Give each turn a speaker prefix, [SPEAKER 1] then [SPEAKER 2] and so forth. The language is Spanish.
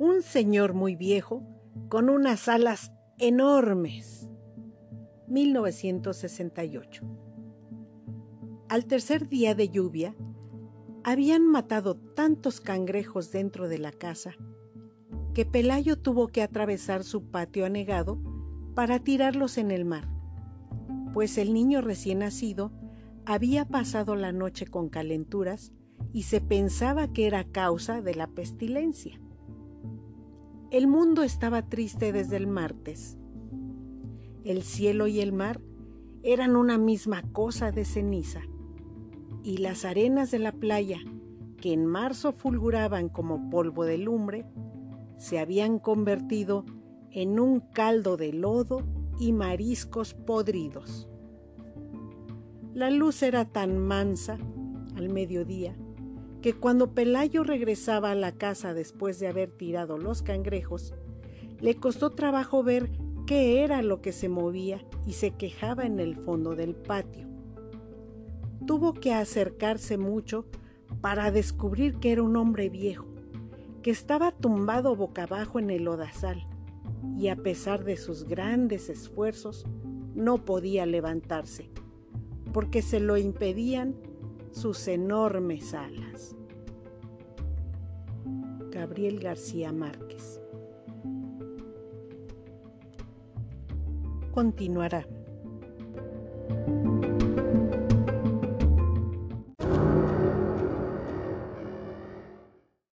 [SPEAKER 1] un señor muy viejo con unas alas enormes. 1968. Al tercer día de lluvia, habían matado tantos cangrejos dentro de la casa que Pelayo tuvo que atravesar su patio anegado para tirarlos en el mar, pues el niño recién nacido había pasado la noche con calenturas y se pensaba que era causa de la pestilencia. El mundo estaba triste desde el martes. El cielo y el mar eran una misma cosa de ceniza, y las arenas de la playa, que en marzo fulguraban como polvo de lumbre, se habían convertido en un caldo de lodo y mariscos podridos. La luz era tan mansa al mediodía que cuando Pelayo regresaba a la casa después de haber tirado los cangrejos, le costó trabajo ver qué era lo que se movía y se quejaba en el fondo del patio. Tuvo que acercarse mucho para descubrir que era un hombre viejo, que estaba tumbado boca abajo en el lodazal y a pesar de sus grandes esfuerzos no podía levantarse, porque se lo impedían sus enormes alas. Gabriel García Márquez. Continuará.